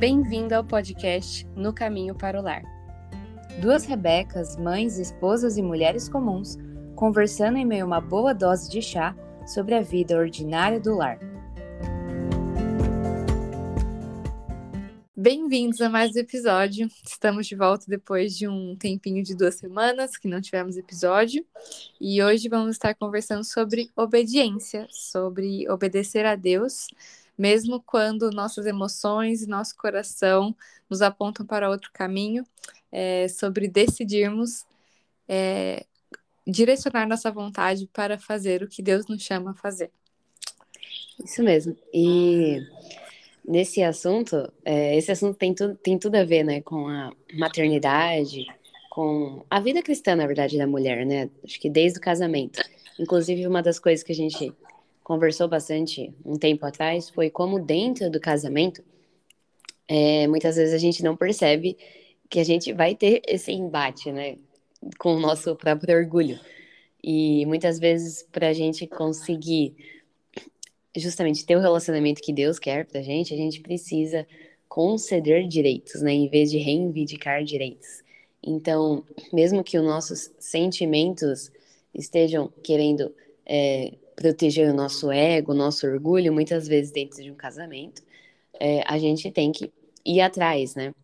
Bem-vindo ao podcast No Caminho para o Lar. Duas Rebecas, mães, esposas e mulheres comuns, conversando em meio a uma boa dose de chá sobre a vida ordinária do lar. Bem-vindos a mais um episódio. Estamos de volta depois de um tempinho de duas semanas que não tivemos episódio. E hoje vamos estar conversando sobre obediência, sobre obedecer a Deus mesmo quando nossas emoções e nosso coração nos apontam para outro caminho, é, sobre decidirmos é, direcionar nossa vontade para fazer o que Deus nos chama a fazer. Isso mesmo. E nesse assunto, é, esse assunto tem, tu, tem tudo a ver né, com a maternidade, com a vida cristã, na verdade, da mulher, né? Acho que desde o casamento. Inclusive, uma das coisas que a gente conversou bastante um tempo atrás foi como dentro do casamento, é, muitas vezes a gente não percebe que a gente vai ter esse embate, né, com o nosso próprio orgulho. E muitas vezes, para a gente conseguir justamente ter o relacionamento que Deus quer para a gente, a gente precisa conceder direitos, né, em vez de reivindicar direitos. Então, mesmo que os nossos sentimentos estejam querendo é, proteger o nosso ego, o nosso orgulho, muitas vezes dentro de um casamento, é, a gente tem que ir atrás, né?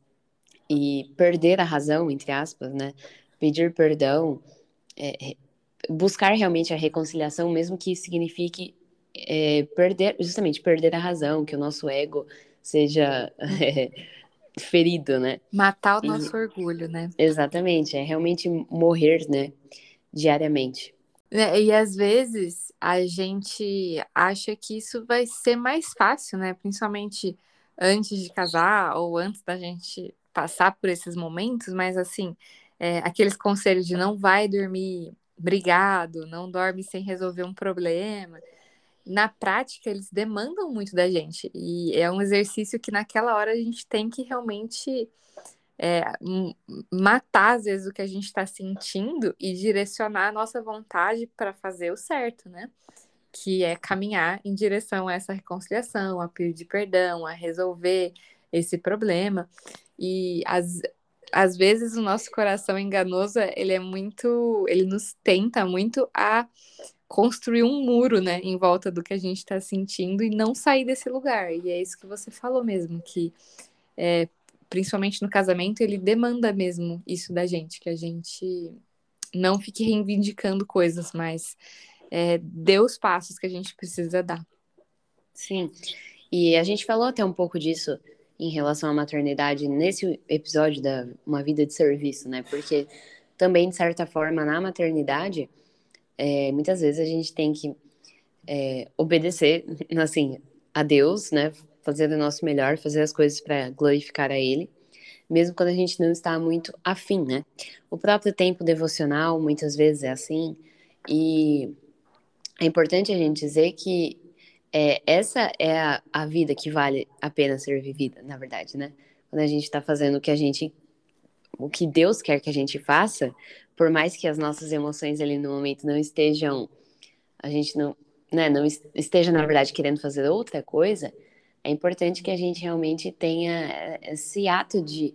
E perder a razão, entre aspas, né? Pedir perdão, é, buscar realmente a reconciliação, mesmo que signifique é, perder, justamente perder a razão, que o nosso ego seja ferido, né? Matar o nosso e, orgulho, né? Exatamente, é realmente morrer, né? Diariamente. É, e às vezes a gente acha que isso vai ser mais fácil, né? Principalmente antes de casar ou antes da gente passar por esses momentos, mas assim, é, aqueles conselhos de não vai dormir brigado, não dorme sem resolver um problema. Na prática, eles demandam muito da gente. E é um exercício que naquela hora a gente tem que realmente é, matar, às vezes, o que a gente está sentindo e direcionar a nossa vontade para fazer o certo, né? Que é caminhar em direção a essa reconciliação, a pedir perdão, a resolver esse problema. E às, às vezes o nosso coração enganoso, ele é muito, ele nos tenta muito a construir um muro, né, em volta do que a gente está sentindo e não sair desse lugar. E é isso que você falou mesmo, que é, principalmente no casamento, ele demanda mesmo isso da gente, que a gente não fique reivindicando coisas, mas é, dê os passos que a gente precisa dar. Sim, e a gente falou até um pouco disso em relação à maternidade nesse episódio da Uma Vida de Serviço, né? Porque também, de certa forma, na maternidade, é, muitas vezes a gente tem que é, obedecer, assim, a Deus, né? Fazer o nosso melhor, fazer as coisas para glorificar a Ele, mesmo quando a gente não está muito afim, né? O próprio tempo devocional muitas vezes é assim, e é importante a gente dizer que é, essa é a, a vida que vale a pena ser vivida, na verdade, né? Quando a gente está fazendo o que a gente, o que Deus quer que a gente faça, por mais que as nossas emoções ali no momento não estejam, a gente não, né, não esteja na verdade querendo fazer outra coisa, é importante que a gente realmente tenha eh, esse ato de,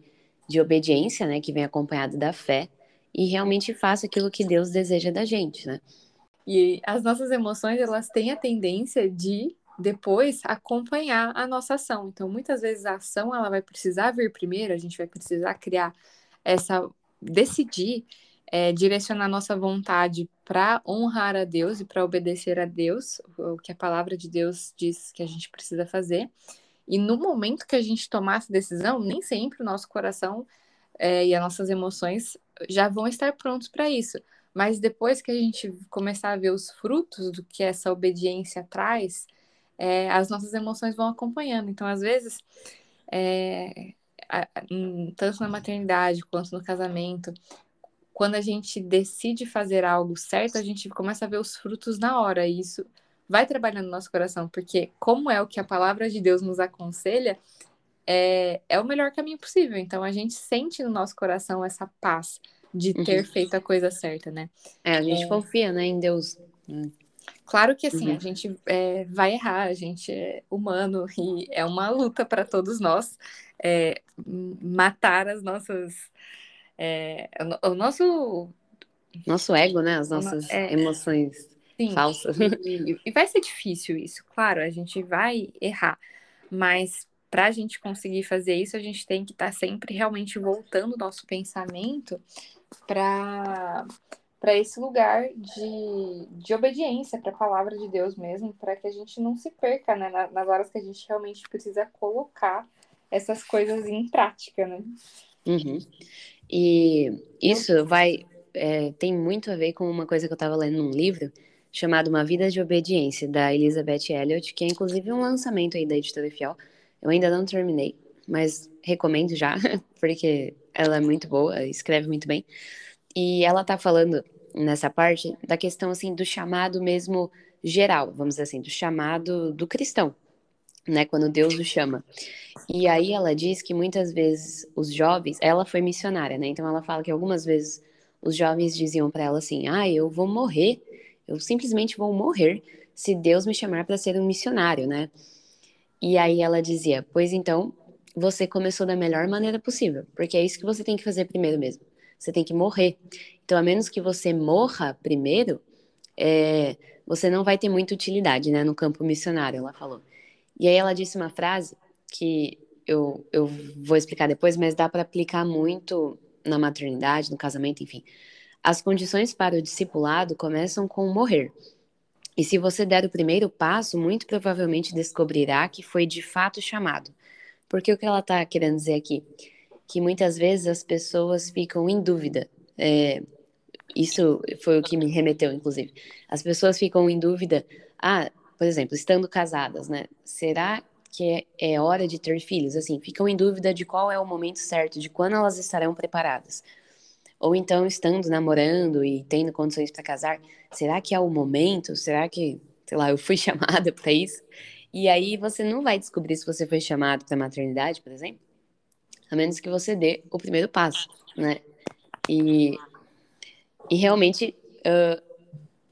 de obediência, né, que vem acompanhado da fé, e realmente faça aquilo que Deus deseja da gente, né? E as nossas emoções, elas têm a tendência de depois acompanhar a nossa ação. Então, muitas vezes a ação ela vai precisar vir primeiro, a gente vai precisar criar essa decidir é, direcionar nossa vontade para honrar a Deus e para obedecer a Deus, o que a palavra de Deus diz que a gente precisa fazer. E no momento que a gente tomar essa decisão, nem sempre o nosso coração é, e as nossas emoções já vão estar prontos para isso. Mas depois que a gente começar a ver os frutos do que essa obediência traz, é, as nossas emoções vão acompanhando. Então, às vezes, é, tanto na maternidade quanto no casamento, quando a gente decide fazer algo certo, a gente começa a ver os frutos na hora. E isso vai trabalhando no nosso coração, porque como é o que a palavra de Deus nos aconselha, é, é o melhor caminho possível. Então a gente sente no nosso coração essa paz de ter uhum. feito a coisa certa, né? É, a gente é... confia, né, em Deus. Claro que assim, Uhum. a gente é, vai errar, a gente é humano e é uma luta para todos nós é, matar as nossas. É, o o nosso. Nosso ego, né? As nossas é, emoções sim, falsas. e, e vai ser difícil isso, claro, a gente vai errar, mas para a gente conseguir fazer isso, a gente tem que estar sempre realmente voltando o nosso pensamento para para esse lugar de, de obediência para a palavra de Deus mesmo, para que a gente não se perca, né, na- nas horas que a gente realmente precisa colocar essas coisas em prática, né? Uhum. E isso vai é, tem muito a ver com uma coisa que eu estava lendo num livro chamado Uma Vida de Obediência, da Elizabeth Elliot, que é inclusive um lançamento aí da editora Fiel. Eu ainda não terminei, mas recomendo já, porque ela é muito boa, escreve muito bem. E ela tá falando nessa parte da questão assim do chamado mesmo geral, vamos dizer assim, do chamado do cristão, né, quando Deus o chama. E aí ela diz que muitas vezes os jovens, ela foi missionária, né? Então ela fala que algumas vezes os jovens diziam para ela assim: "Ah, eu vou morrer, eu simplesmente vou morrer se Deus me chamar para ser um missionário, né?" E aí ela dizia: "Pois então, você começou da melhor maneira possível, porque é isso que você tem que fazer primeiro mesmo. Você tem que morrer. Então, a menos que você morra primeiro, é, você não vai ter muita utilidade, né, no campo missionário", ela falou. E aí ela disse uma frase que eu, eu vou explicar depois, mas dá para aplicar muito na maternidade, no casamento, enfim. As condições para o discipulado começam com morrer. E se você der o primeiro passo, muito provavelmente descobrirá que foi de fato chamado. Porque o que ela está querendo dizer aqui? Que muitas vezes as pessoas ficam em dúvida. É, isso foi o que me remeteu, inclusive. As pessoas ficam em dúvida. Ah, por exemplo, estando casadas, né? Será que é, hora de ter filhos? Assim, ficam em dúvida de qual é o momento certo, de quando elas estarão preparadas. Ou então, estando namorando e tendo condições para casar, será que é o momento? Será que, sei lá, eu fui chamada para isso? E aí você não vai descobrir se você foi chamado para maternidade, por exemplo, a menos que você dê o primeiro passo, né? E, e realmente uh,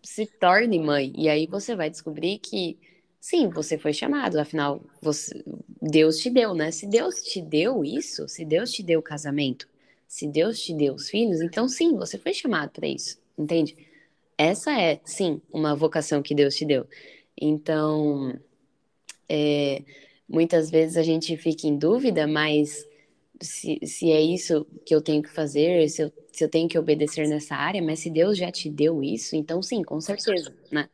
se torne mãe. E aí você vai descobrir que sim, você foi chamado, afinal, você, Deus te deu, né? Se Deus te deu isso, se Deus te deu o casamento, se Deus te deu os filhos, então sim, você foi chamado para isso, entende? Essa é, sim, uma vocação que Deus te deu. Então, é, muitas vezes a gente fica em dúvida, mas se, se é isso que eu tenho que fazer, se eu, se eu tenho que obedecer nessa área, mas se Deus já te deu isso, então sim, com certeza, né?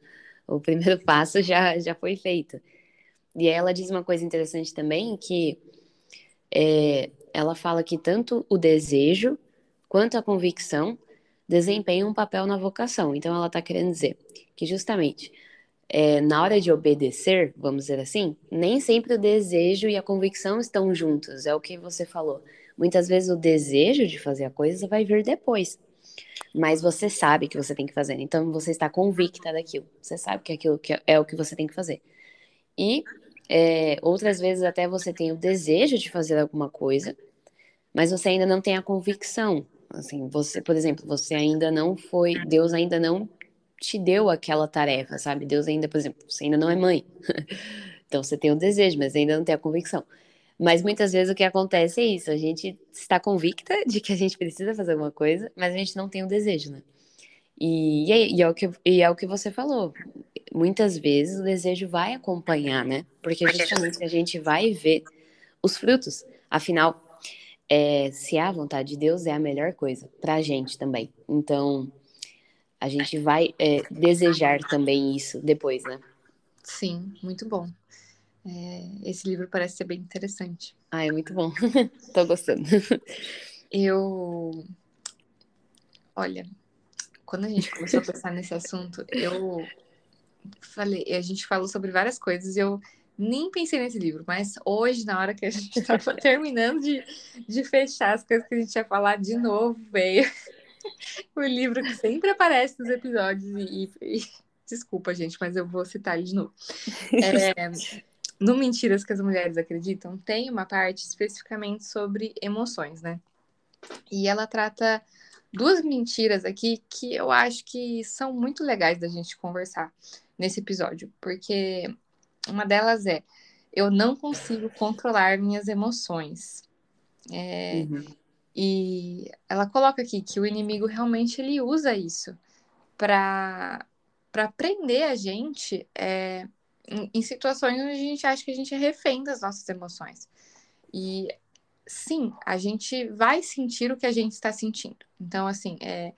O primeiro passo já, já foi feito. E ela diz uma coisa interessante também, que é, ela fala que tanto o desejo quanto a convicção desempenham um papel na vocação. Então ela está querendo dizer que justamente é, na hora de obedecer, vamos dizer assim, nem sempre o desejo e a convicção estão juntos. É o que você falou. Muitas vezes o desejo de fazer a coisa vai vir depois. Mas você sabe que você tem que fazer. Então você está convicta daquilo. Você sabe que aquilo que é o que você tem que fazer. E é, outras vezes até você tem o desejo de fazer alguma coisa, mas você ainda não tem a convicção. Assim, você, por exemplo, você ainda não foi, Deus ainda não te deu aquela tarefa, sabe? Deus ainda, por exemplo, você ainda não é mãe. então você tem o desejo, mas ainda não tem a convicção. Mas muitas vezes o que acontece é isso, a gente está convicta de que a gente precisa fazer alguma coisa, mas a gente não tem o desejo, né? E, e, é, e, é, o que, e é o que você falou. Muitas vezes o desejo vai acompanhar, né? Porque justamente a gente vai ver os frutos. Afinal, é, se é a vontade de Deus, é a melhor coisa para a gente também. Então, a gente vai é, desejar também isso depois, né? Sim, muito bom. É, esse livro parece ser bem interessante. Ah, é muito bom. Tô gostando. Eu. Olha, quando a gente começou a pensar nesse assunto, eu falei, a gente falou sobre várias coisas e eu nem pensei nesse livro, mas hoje, na hora que a gente estava terminando de, de fechar as coisas que a gente ia falar de novo, veio o livro que sempre aparece nos episódios e, e, desculpa, gente, mas eu vou citar ele de novo. É, no Mentiras que as Mulheres Acreditam, tem uma parte especificamente sobre emoções, né? E ela trata duas mentiras aqui que eu acho que são muito legais da gente conversar. nesse episódio, porque uma delas é eu não consigo controlar minhas emoções. É, uhum. E ela coloca aqui que o inimigo realmente ele usa isso para para prender a gente é, em, em, situações onde a gente acha que a gente é refém das nossas emoções. E sim, a gente vai sentir o que a gente está sentindo. Então, assim, é,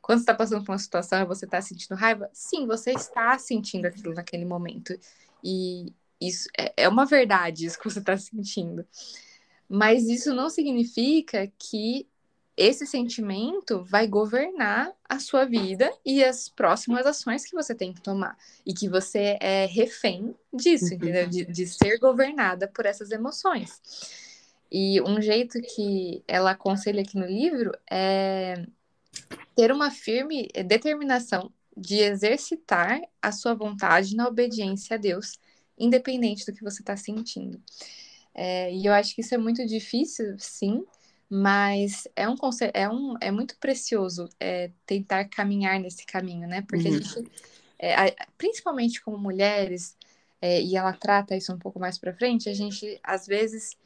quando você está passando por uma situação e você está sentindo raiva, sim, você está sentindo aquilo naquele momento. E isso é, é uma verdade, isso que você está sentindo. Mas isso não significa que esse sentimento vai governar a sua vida e as próximas ações que você tem que tomar. E que você é refém disso, uhum. entendeu? De, de ser governada por essas emoções. E um jeito que ela aconselha aqui no livro é ter uma firme determinação de exercitar a sua vontade na obediência a Deus, independente do que você está sentindo. É, e eu acho que isso é muito difícil, sim, mas é um é um é muito precioso é, tentar caminhar nesse caminho, né? Porque uhum. a gente, é, principalmente como mulheres, é, e ela trata isso um pouco mais para frente, a gente às vezes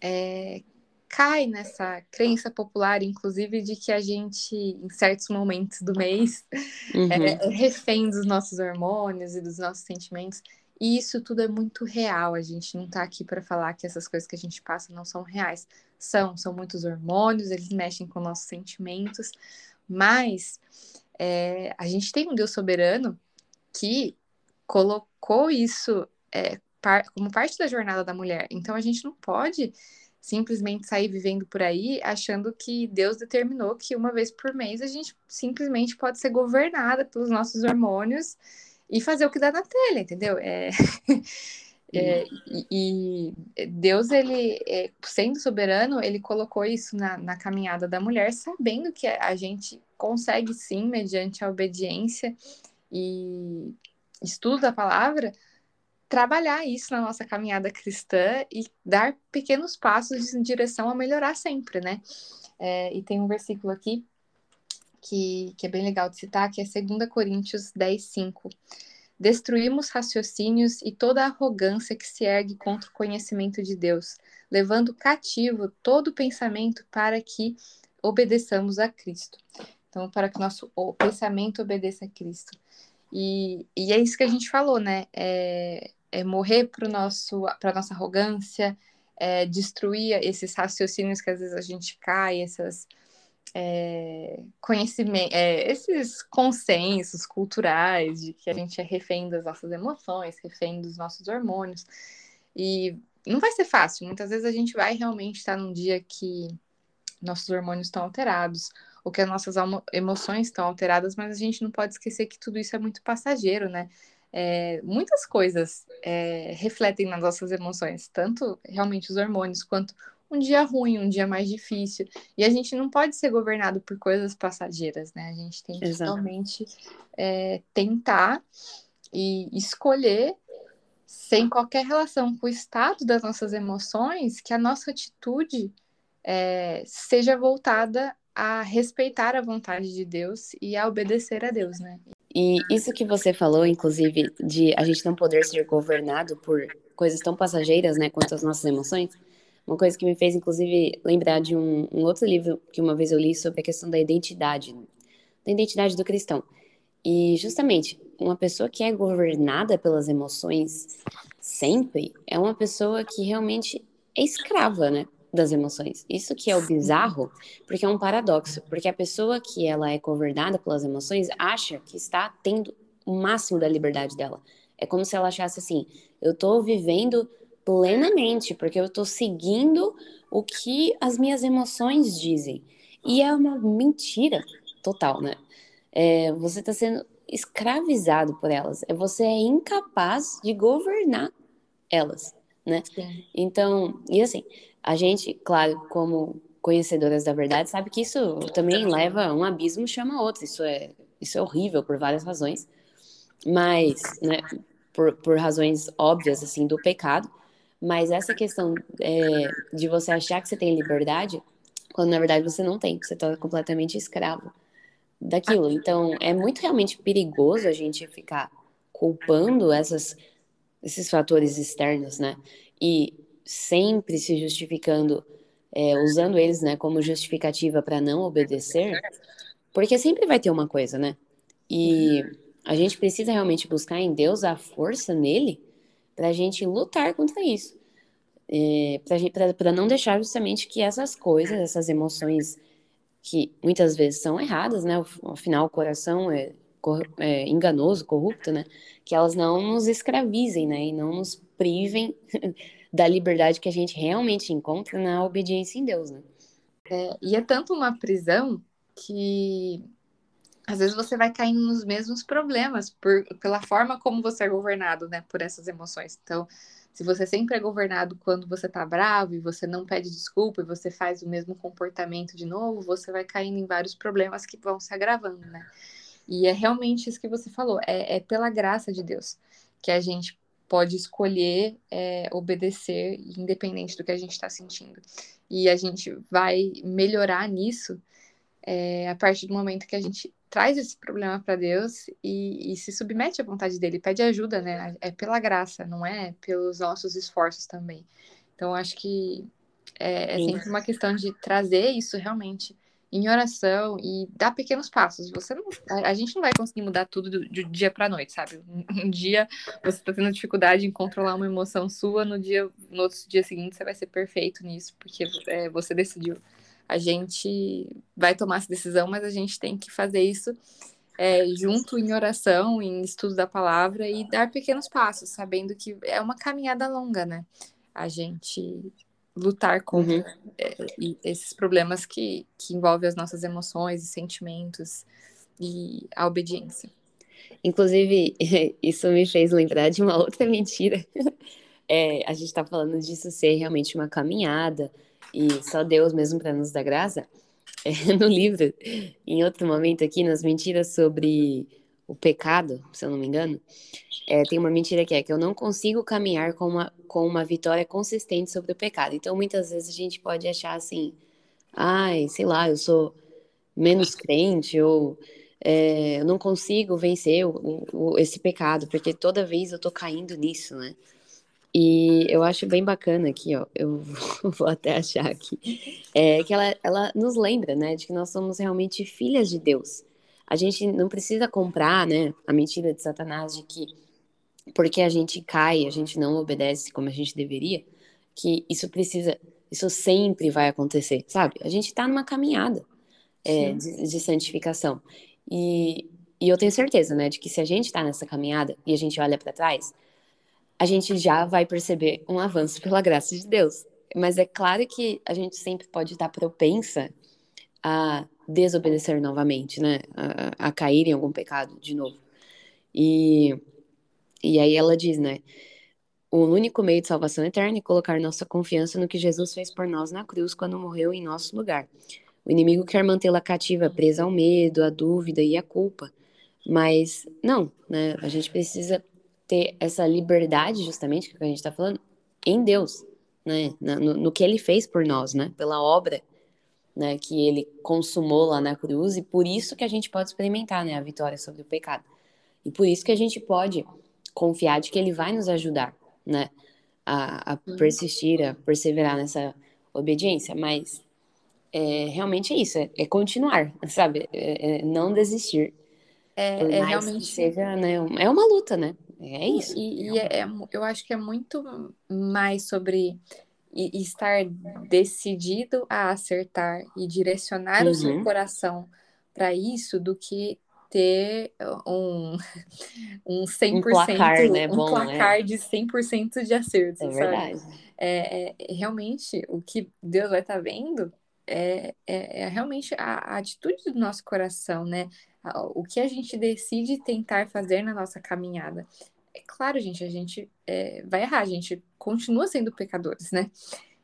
é, cai nessa crença popular, inclusive, de que a gente, em certos momentos do mês, uhum. é, é refém dos nossos hormônios e dos nossos sentimentos. E isso tudo é muito real. A gente não está aqui para falar que essas coisas que a gente passa não são reais. São, são muitos hormônios, eles mexem com nossos sentimentos, mas é, a gente tem um Deus soberano que colocou isso é, par, como parte da jornada da mulher. Então a gente não pode simplesmente sair vivendo por aí achando que Deus determinou que uma vez por mês a gente simplesmente pode ser governada pelos nossos hormônios e fazer o que dá na telha, entendeu? É, é, e, e, Deus, ele, é, sendo soberano, ele colocou isso na, na caminhada da mulher, sabendo que a gente consegue sim, mediante a obediência e estudo da palavra, trabalhar isso na nossa caminhada cristã e dar pequenos passos em direção a melhorar sempre, né? É, e tem um versículo aqui que, que é bem legal de citar, que é 2 Coríntios 10, 5. Destruímos raciocínios e toda arrogância que se ergue contra o conhecimento de Deus, levando cativo todo pensamento para que obedeçamos a Cristo. Então, para que nosso pensamento obedeça a Cristo. E, e é isso que a gente falou, né? É, é morrer para para nossa arrogância, é, destruir esses raciocínios que às vezes a gente cai, essas é, conhecimentos, é, esses consensos culturais de que a gente é refém das nossas emoções, refém dos nossos hormônios. E não vai ser fácil. Muitas vezes a gente vai realmente estar num dia que nossos hormônios estão alterados, ou que as nossas emoções estão alteradas, mas a gente não pode esquecer que tudo isso é muito passageiro, né? é, muitas coisas é, refletem nas nossas emoções, tanto realmente os hormônios, quanto um dia ruim, um dia mais difícil. E a gente não pode ser governado por coisas passageiras, né? A gente tem que Exato. realmente é, tentar e escolher, sem qualquer relação com o estado das nossas emoções, que a nossa atitude é, seja voltada a respeitar a vontade de Deus e a obedecer a Deus, né? E isso que você falou, inclusive, de a gente não poder ser governado por coisas tão passageiras, né, quanto as nossas emoções, uma coisa que me fez, inclusive, lembrar de um, um outro livro que uma vez eu li sobre a questão da identidade, da identidade do cristão. E, justamente, uma pessoa que é governada pelas emoções sempre é uma pessoa que realmente é escrava, né? das emoções. Isso que é o bizarro, porque é um paradoxo, porque a pessoa que ela é governada pelas emoções acha que está tendo o máximo da liberdade dela. É como se ela achasse assim: eu estou vivendo plenamente, porque eu estou seguindo o que as minhas emoções dizem. E é uma mentira total, né? É, você está sendo escravizado por elas. É você é incapaz de governar elas, né? Sim. Então, e assim, a gente, claro, como conhecedoras da verdade, sabe que isso também leva um abismo chama outro. Isso é, isso é horrível por várias razões. Mas, né, por, por razões óbvias, assim, do pecado. Mas essa questão é, de você achar que você tem liberdade, quando na verdade você não tem, você está completamente escravo daquilo. Então, é muito realmente perigoso a gente ficar culpando essas, esses fatores externos, né? E sempre se justificando, é, usando eles, né, como justificativa para não obedecer, porque sempre vai ter uma coisa, né? E a gente precisa realmente buscar em Deus a força nele para a gente lutar contra isso. É, para não deixar justamente que essas coisas, essas emoções que muitas vezes são erradas, né? Afinal, o coração é, é enganoso, corrupto, né? Que elas não nos escravizem, né? E não nos privem da liberdade que a gente realmente encontra na obediência em Deus, né? É, e é tanto uma prisão que às vezes você vai caindo nos mesmos problemas por, pela forma como você é governado, né, por essas emoções. Então, se você sempre é governado quando você tá bravo e você não pede desculpa e você faz o mesmo comportamento de novo, você vai caindo em vários problemas que vão se agravando, né? E é realmente isso que você falou, é, é pela graça de Deus que a gente pode escolher é, obedecer, independente do que a gente está sentindo. E a gente vai melhorar nisso é, a partir do momento que a gente traz esse problema para Deus e, e, se submete à vontade dele, pede ajuda, né? É pela graça, não é pelos nossos esforços também. Então, acho que é, é sempre uma questão de trazer isso realmente em oração e dar pequenos passos. Você não, a, a gente não vai conseguir mudar tudo do, do dia para noite, sabe? Um, um dia você está tendo dificuldade em controlar uma emoção sua, no dia, no outro dia seguinte você vai ser perfeito nisso, porque é, você decidiu a gente vai tomar essa decisão, mas a gente tem que fazer isso é, junto em oração, em estudo da palavra e dar pequenos passos, sabendo que é uma caminhada longa, né? A gente lutar contra uhum. é, esses problemas que, que envolvem as nossas emoções e sentimentos e a obediência. Inclusive, isso me fez lembrar de uma outra mentira. É, a gente está falando disso ser realmente uma caminhada, e só Deus mesmo para nos dar graça, é, no livro, em outro momento aqui, nas mentiras sobre o pecado, se eu não me engano, é, tem uma mentira que é que eu não consigo caminhar com uma, com uma vitória consistente sobre o pecado. Então, muitas vezes a gente pode achar assim, ai, sei lá, eu sou menos crente, ou é, eu não consigo vencer o, o, esse pecado, porque toda vez eu tô caindo nisso, né? E eu acho bem bacana aqui, ó, eu vou até achar aqui, é que ela, ela nos lembra, né, de que nós somos realmente filhas de Deus. A gente não precisa comprar, né, a mentira de Satanás de que porque a gente cai, a gente não obedece como a gente deveria, que isso precisa, isso sempre vai acontecer, sabe? A gente tá numa caminhada é, de, de santificação. E, e eu tenho certeza, né, de que se a gente tá nessa caminhada e a gente olha para trás, a gente já vai perceber um avanço pela graça de Deus. Mas é claro que a gente sempre pode estar propensa a desobedecer novamente, né? A, a cair em algum pecado de novo. E, e aí ela diz, né? O único meio de salvação eterna é colocar nossa confiança no que Jesus fez por nós na cruz quando morreu em nosso lugar. O inimigo quer mantê-la cativa, presa ao medo, à dúvida e à culpa. Mas não, né? A gente precisa ter essa liberdade, justamente, que a gente está falando, em Deus, né? No, no, que ele fez por nós, né? Pela obra né, que ele consumou lá na cruz, e por isso que a gente pode experimentar né, a vitória sobre o pecado. E por isso que a gente pode confiar de que ele vai nos ajudar né, a, a uhum. persistir, a perseverar nessa obediência. Mas é, realmente é isso, é, é continuar, sabe? É, é não desistir. É, é realmente. Seja, né, é uma luta, né? É isso. E, e é, é eu acho que é muito mais sobre estar decidido a acertar e direcionar uhum. o seu uhum. coração para isso do que ter um, um 100%, um placar, né? um Bom, placar né? de 100% de acerto, é? Verdade. É, é, realmente, o que Deus vai estar tá vendo é, é, é, realmente a, a, atitude do nosso coração, né? O que a gente decide tentar fazer na nossa caminhada. É claro, gente, a gente é, vai errar, a gente continua sendo pecadores, né?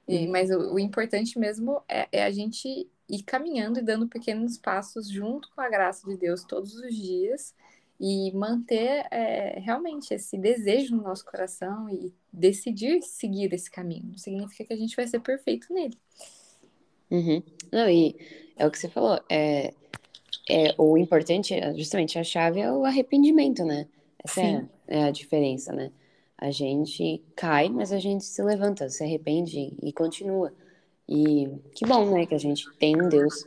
E, mas o, o, importante mesmo é, é, a gente ir caminhando e dando pequenos passos junto com a graça de Deus todos os dias e manter é, realmente esse desejo no nosso coração e decidir seguir esse caminho. Não significa que a gente vai ser perfeito nele. Uhum. Não, e é o que você falou, é, é, o importante, justamente, a chave é o arrependimento, né? Essa é, é, a diferença, né? A gente cai, mas a gente se levanta, se arrepende e continua. E que bom, né, que a gente tem um Deus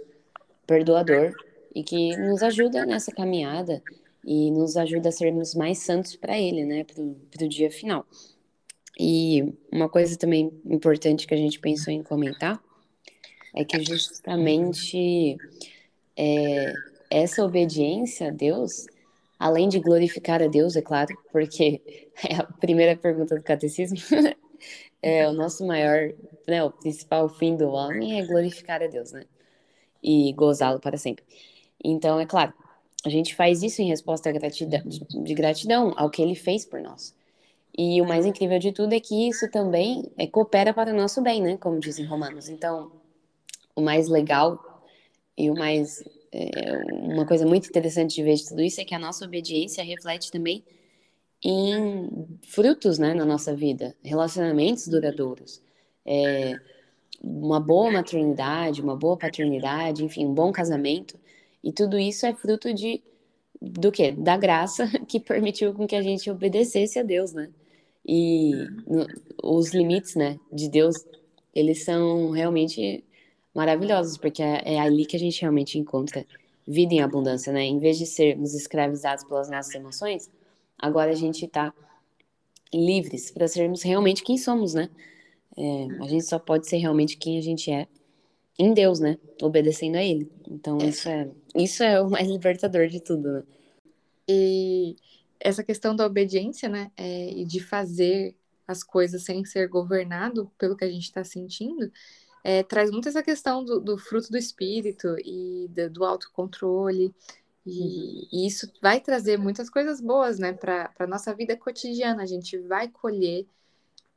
perdoador e que nos ajuda nessa caminhada e nos ajuda a sermos mais santos para Ele, né, para o dia final. E uma coisa também importante que a gente pensou em comentar é que justamente é, essa obediência a Deus, além de glorificar a Deus, é claro, porque é a primeira pergunta do catecismo, é o nosso maior, né, o principal fim do homem é glorificar a Deus, né? E gozá-lo para sempre. Então, é claro, a gente faz isso em resposta gratidão, de gratidão ao que ele fez por nós. E o mais incrível de tudo é que isso também é, coopera para o nosso bem, né? Como dizem Romanos. Então, o mais legal e o mais é, uma coisa muito interessante de ver de tudo isso é que a nossa obediência reflete também em frutos, né, na nossa vida, relacionamentos duradouros, é, uma boa maternidade, uma boa paternidade, enfim, um bom casamento, e tudo isso é fruto de do que? Da graça que permitiu com que a gente obedecesse a Deus, né? E no, os limites, né, de Deus, eles são realmente maravilhosos, porque é, é ali que a gente realmente encontra vida em abundância, né? Em vez de sermos escravizados pelas nossas emoções, agora a gente está livres para sermos realmente quem somos, né? É, a gente só pode ser realmente quem a gente é em Deus, né? Obedecendo a Ele. Então isso é isso é o mais libertador de tudo, né? E essa questão da obediência, né? É, e de fazer as coisas sem ser governado pelo que a gente está sentindo, é, traz muito essa questão do, do, fruto do espírito e do, do autocontrole. E, uhum. e, isso vai trazer muitas coisas boas, né, para a nossa vida cotidiana. A gente vai colher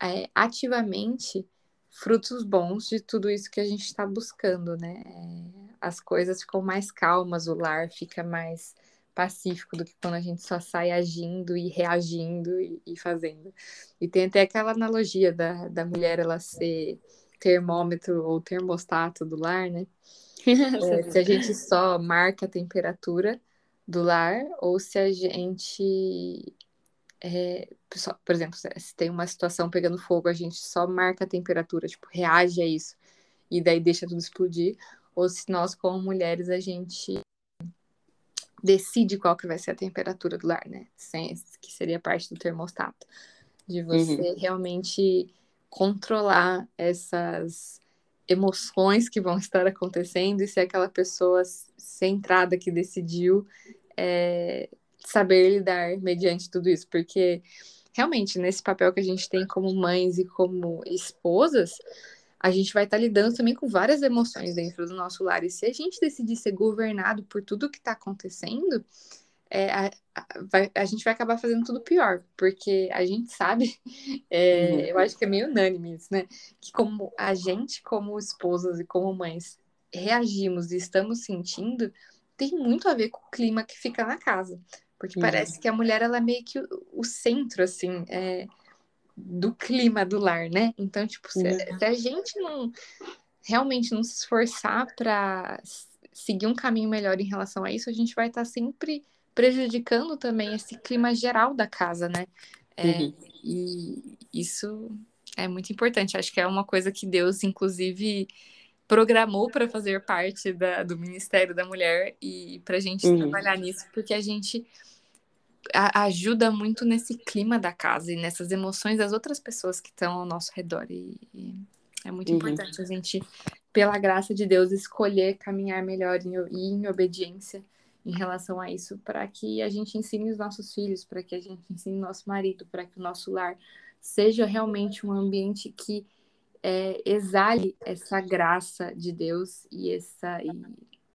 é, ativamente frutos bons de tudo isso que a gente está buscando, né? É, as coisas ficam mais calmas, o lar fica mais pacífico do que quando a gente só sai agindo e reagindo e, e fazendo. E tem até aquela analogia da, da mulher ela ser termômetro ou termostato do lar, né? é, se a gente só marca a temperatura do lar ou se a gente, é, por exemplo, se tem uma situação pegando fogo, a gente só marca a temperatura, tipo, reage a isso e daí deixa tudo explodir, ou se nós, como mulheres, a gente decide qual que vai ser a temperatura do lar, né? Sem, que seria parte do termostato. De você uhum. realmente controlar essas emoções que vão estar acontecendo e ser aquela pessoa centrada que decidiu é, saber lidar mediante tudo isso, porque realmente nesse papel que a gente tem como mães e como esposas, a gente vai estar lidando também com várias emoções dentro do nosso lar. E se a gente decidir ser governado por tudo que está acontecendo, é, a, a, vai, a, gente vai acabar fazendo tudo pior, porque a gente sabe, é, uhum. eu acho que é meio unânime isso, né? Que como a gente, como esposas e como mães, reagimos e estamos sentindo, tem muito a ver com o clima que fica na casa. Porque uhum. parece que a mulher, ela é meio que o, o centro, assim, é, do clima do lar, né? Então, tipo, se, uhum. se a gente não realmente não se esforçar para seguir um caminho melhor em relação a isso, a gente vai estar sempre prejudicando também esse clima geral da casa, né? É, uhum. E isso é muito importante. Acho que é uma coisa que Deus, inclusive, programou para fazer parte da, do Ministério da Mulher e para a gente uhum. trabalhar nisso, porque a gente a, ajuda muito nesse clima da casa e nessas emoções das outras pessoas que estão ao nosso redor. E, e é muito uhum. importante a gente, pela graça de Deus, escolher caminhar melhor e em, em obediência em relação a isso, para que a gente ensine os nossos filhos, para que a gente ensine nosso marido, para que o nosso lar seja realmente um ambiente que é, exale essa graça de Deus e essa, e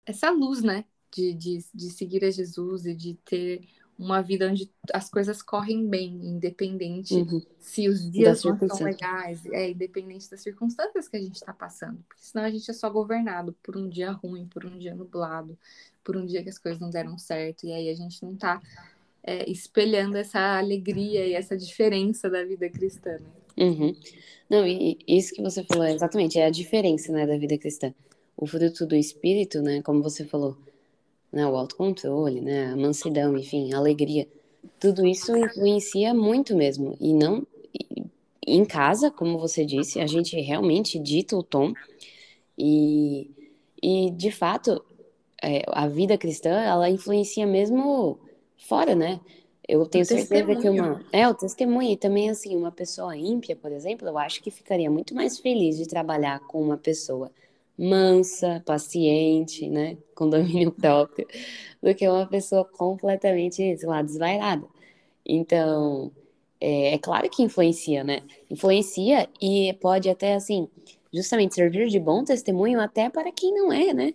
essa luz, né? De, de, de seguir a Jesus e de ter uma vida onde as coisas correm bem, independente uhum. se os dias não são legais, é independente das circunstâncias que a gente está passando, porque senão a gente é só governado por um dia ruim, por um dia nublado, por um dia que as coisas não deram certo, e aí a gente não está é, espelhando essa alegria e essa diferença da vida cristã. Né? Uhum. Não, e isso que você falou, exatamente, é a diferença né, da vida cristã. O fruto do Espírito, né, como você falou, né, o autocontrole, né, a mansidão, enfim, a alegria, tudo isso influencia muito mesmo. E não. Em casa, como você disse, a gente realmente dita o tom. E, e de fato, é, a vida cristã, ela influencia mesmo fora, né? Eu tenho certeza que uma. É, o testemunho. E também, assim, uma pessoa ímpia, por exemplo, eu acho que ficaria muito mais feliz de trabalhar com uma pessoa mansa, paciente, né? Com domínio próprio, do que uma pessoa completamente, sei lá, desvairada. Então, é, é claro que influencia, né? Influencia e pode até, assim, justamente servir de bom testemunho até para quem não é, né?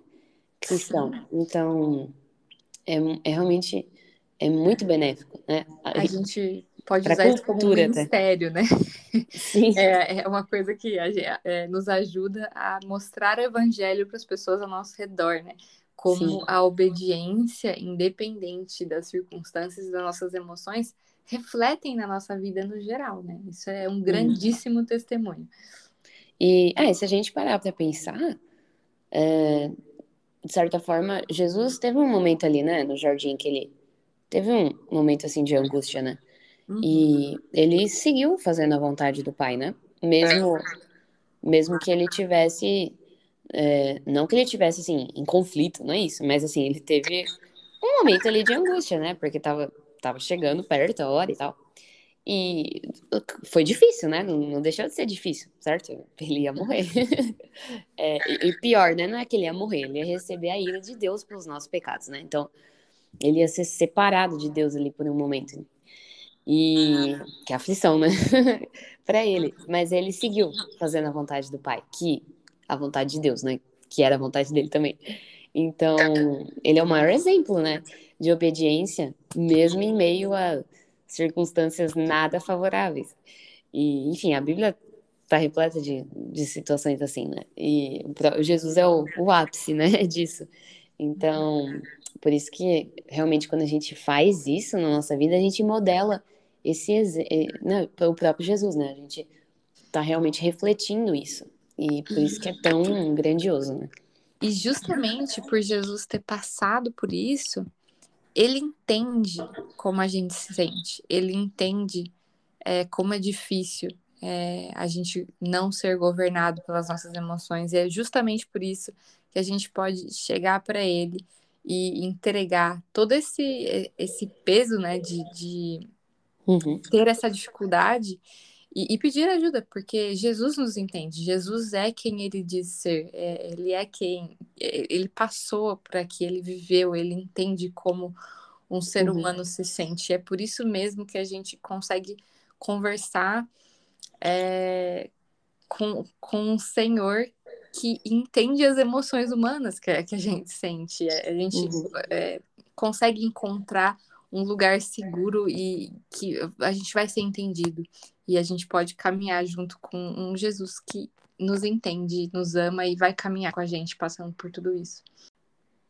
Cristão. Então, é, é realmente é muito benéfico, né? A gente pode usar isso como um ministério, né? Sim. É, é uma coisa que a, é, nos ajuda a mostrar o evangelho para as pessoas ao nosso redor, né? Como Sim. a obediência, independente das circunstâncias e das nossas emoções, refletem na nossa vida no geral, né? Isso é um grandíssimo testemunho. E é, se a gente parar para pensar, é, de certa forma, Jesus teve um momento ali, né, no jardim que ele teve um momento assim de angústia, né? Uhum. E ele seguiu fazendo a vontade do pai, né? Mesmo, mesmo que ele tivesse. É, não que ele tivesse assim, em conflito, não é isso, mas assim, ele teve um momento ali de angústia, né? Porque tava, tava chegando perto a hora e tal. E foi difícil, né? Não, não deixou de ser difícil, certo? Ele ia morrer. é, e, pior, né? Não é que ele ia morrer, ele ia receber a ira de Deus pelos nossos pecados, né? Então, ele ia ser separado de Deus ali por um momento. E que aflição, né? para ele. Mas ele seguiu fazendo a vontade do Pai, que a vontade de Deus, né? Que era a vontade dele também. Então, ele é o maior exemplo, né? De obediência, mesmo em meio a circunstâncias nada favoráveis. E, enfim, a Bíblia está repleta de, de situações assim, né? E Jesus é o, o ápice, né? Disso. Então, por isso que realmente quando a gente faz isso na nossa vida, a gente modela esse né, o próprio Jesus, né? A gente está realmente refletindo isso. E por isso que é tão grandioso, né? E justamente por Jesus ter passado por isso, ele entende como a gente se sente. Ele entende é, como é difícil é, a gente não ser governado pelas nossas emoções. E é justamente por isso que a gente pode chegar para ele e entregar todo esse, esse peso, né, de, de uhum. ter essa dificuldade e, e, pedir ajuda, porque Jesus nos entende, Jesus é quem ele diz ser, é, ele é quem, é, ele passou para que ele viveu, ele entende como um ser uhum. humano se sente. É por isso mesmo que a gente consegue conversar é, com, com um Senhor que entende as emoções humanas que, que a gente sente. É, a gente uhum. é, consegue encontrar um lugar seguro e que a gente vai ser entendido. E a gente pode caminhar junto com um Jesus que nos entende, nos ama e vai caminhar com a gente passando por tudo isso.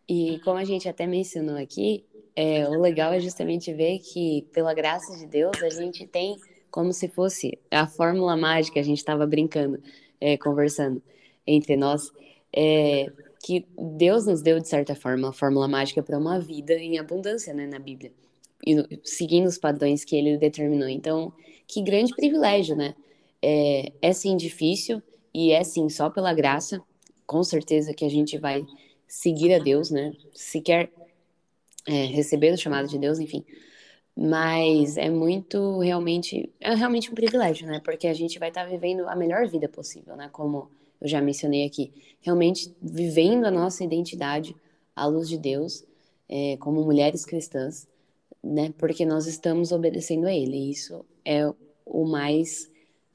E como a gente até mencionou aqui, é, o legal é justamente ver que, pela graça de Deus, a gente tem como se fosse a fórmula mágica, a gente estava brincando, é, conversando entre nós, é, que Deus nos deu, de certa forma, a fórmula mágica para uma vida em abundância né, na Bíblia, seguindo os padrões que ele determinou. Então, que grande privilégio, né? É, é sim difícil e é sim só pela graça, com certeza que a gente vai seguir a Deus, né? Se quer é, receber o chamado de Deus, enfim. Mas é muito realmente, é realmente um privilégio, né? Porque a gente vai estar tá vivendo a melhor vida possível, né? Como eu já mencionei aqui, realmente vivendo a nossa identidade à luz de Deus, é, como mulheres cristãs, né? Porque nós estamos obedecendo a Ele. E isso é o mais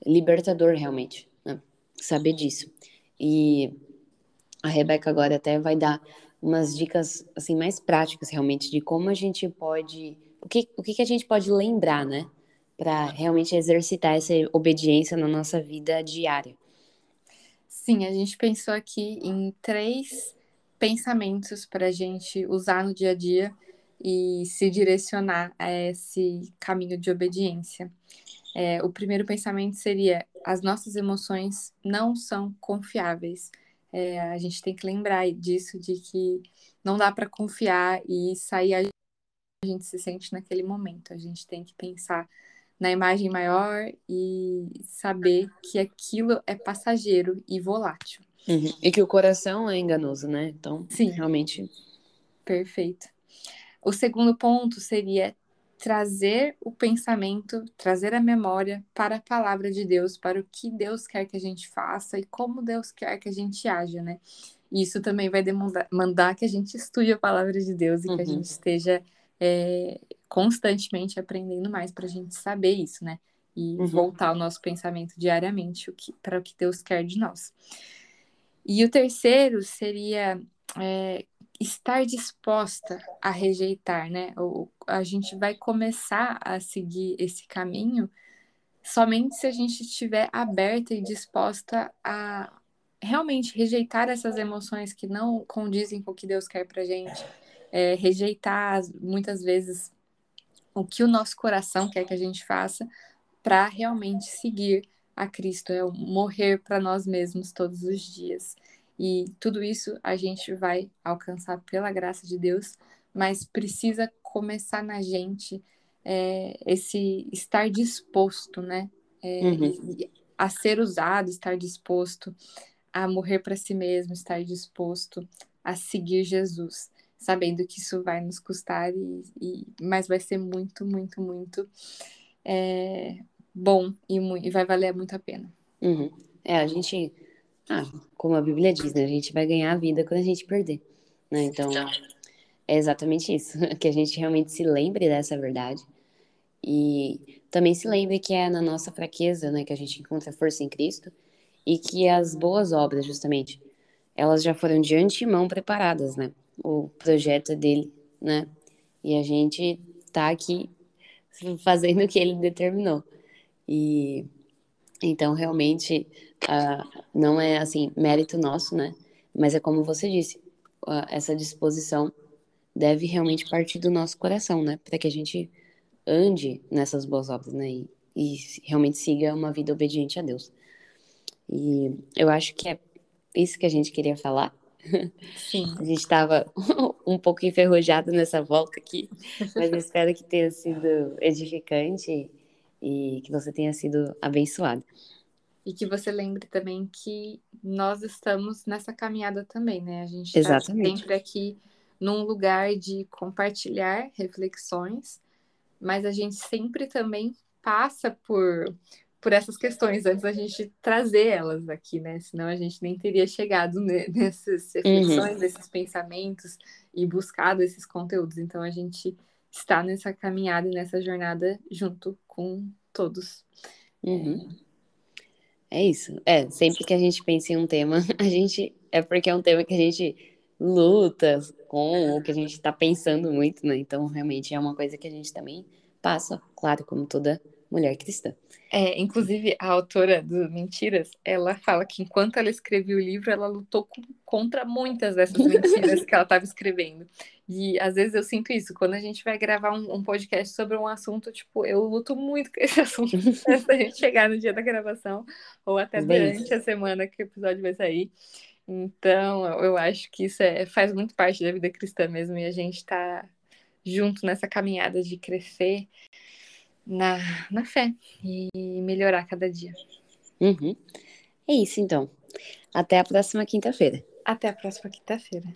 libertador, realmente, né? saber disso. E a Rebeca agora até vai dar umas dicas assim mais práticas realmente de como a gente pode o que o que, a gente pode lembrar né para realmente exercitar essa obediência na nossa vida diária Sim, a gente pensou aqui em três pensamentos para a gente usar no dia a dia e se direcionar a esse caminho de obediência. É, o primeiro pensamento seria: as nossas emoções não são confiáveis. É, a gente tem que lembrar disso, de que não dá para confiar e sair a gente se sente naquele momento. A gente tem que pensar na imagem maior e saber que aquilo é passageiro e volátil. Uhum. E que o coração é enganoso, né? Então, Sim. realmente. Perfeito. O segundo ponto seria trazer o pensamento, trazer a memória para a palavra de Deus, para o que Deus quer que a gente faça e como Deus quer que a gente haja, né? Isso também vai demandar que a gente estude a palavra de Deus e uhum. que a uhum. gente esteja é, constantemente aprendendo mais para a gente saber isso, né? E uhum. voltar o nosso pensamento diariamente para o que Deus quer de nós. E o terceiro seria é, estar disposta a rejeitar, né? Ou a gente vai começar a seguir esse caminho somente se a gente estiver aberta e disposta a realmente rejeitar essas emoções que não condizem com o que Deus quer pra gente, é, rejeitar muitas vezes o que o nosso coração quer que a gente faça para realmente seguir a Cristo, é morrer para nós mesmos todos os dias. E tudo isso a gente vai alcançar pela graça de Deus, mas precisa começar na gente é, esse estar disposto, né? É, uhum. A ser usado, estar disposto a morrer para si mesmo, estar disposto a seguir Jesus, sabendo que isso vai nos custar, e, e mas vai ser muito, muito, muito é, bom e, e, vai valer muito a pena. Uhum. É, a gente ah, como a Bíblia diz, né? A gente vai ganhar a vida quando a gente perder. Né? Então, é exatamente isso. Que a gente realmente se lembre dessa verdade. E também se lembre que é na nossa fraqueza, né? Que a gente encontra força em Cristo. E que as boas obras, justamente, elas já foram de antemão preparadas, né? O projeto é dele, né? E a gente tá aqui fazendo o que ele determinou. E então, realmente, uh, não é assim mérito nosso, né? Mas é como você disse, uh, essa disposição deve realmente partir do nosso coração, né? Para que a gente ande nessas boas obras, né? E, e realmente siga uma vida obediente a Deus. E eu acho que é isso que a gente queria falar. Sim. A gente estava um pouco enferrujado nessa volta aqui, mas espero que tenha sido edificante e que você tenha sido abençoado. E que você lembre também que nós estamos nessa caminhada também, né? A gente está sempre aqui num lugar de compartilhar reflexões, mas a gente sempre também passa por, por essas questões antes da gente trazer elas aqui, né? Senão a gente nem teria chegado nessas reflexões, uhum. nesses pensamentos e buscado esses conteúdos. Então a gente está nessa caminhada e nessa jornada junto com todos. Uhum. É isso. É, sempre que a gente pensa em um tema, a gente. É porque é um tema que a gente luta com, ou que a gente está pensando muito, né? Então, realmente é uma coisa que a gente também passa, claro, como toda mulher cristã. É, inclusive, a autora do Mentiras, ela fala que enquanto ela escrevia o livro, ela lutou contra muitas dessas mentiras que ela estava escrevendo. E às vezes eu sinto isso, quando a gente vai gravar um, um, podcast sobre um assunto, tipo, eu luto muito com esse assunto antes da gente chegar no dia da gravação, ou até durante a semana que o episódio vai sair. Então, eu acho que isso é, faz muito parte da vida cristã mesmo, e a gente está junto nessa caminhada de crescer na, na fé e melhorar cada dia. Uhum. É isso, então. Até a próxima quinta-feira. Até a próxima quinta-feira.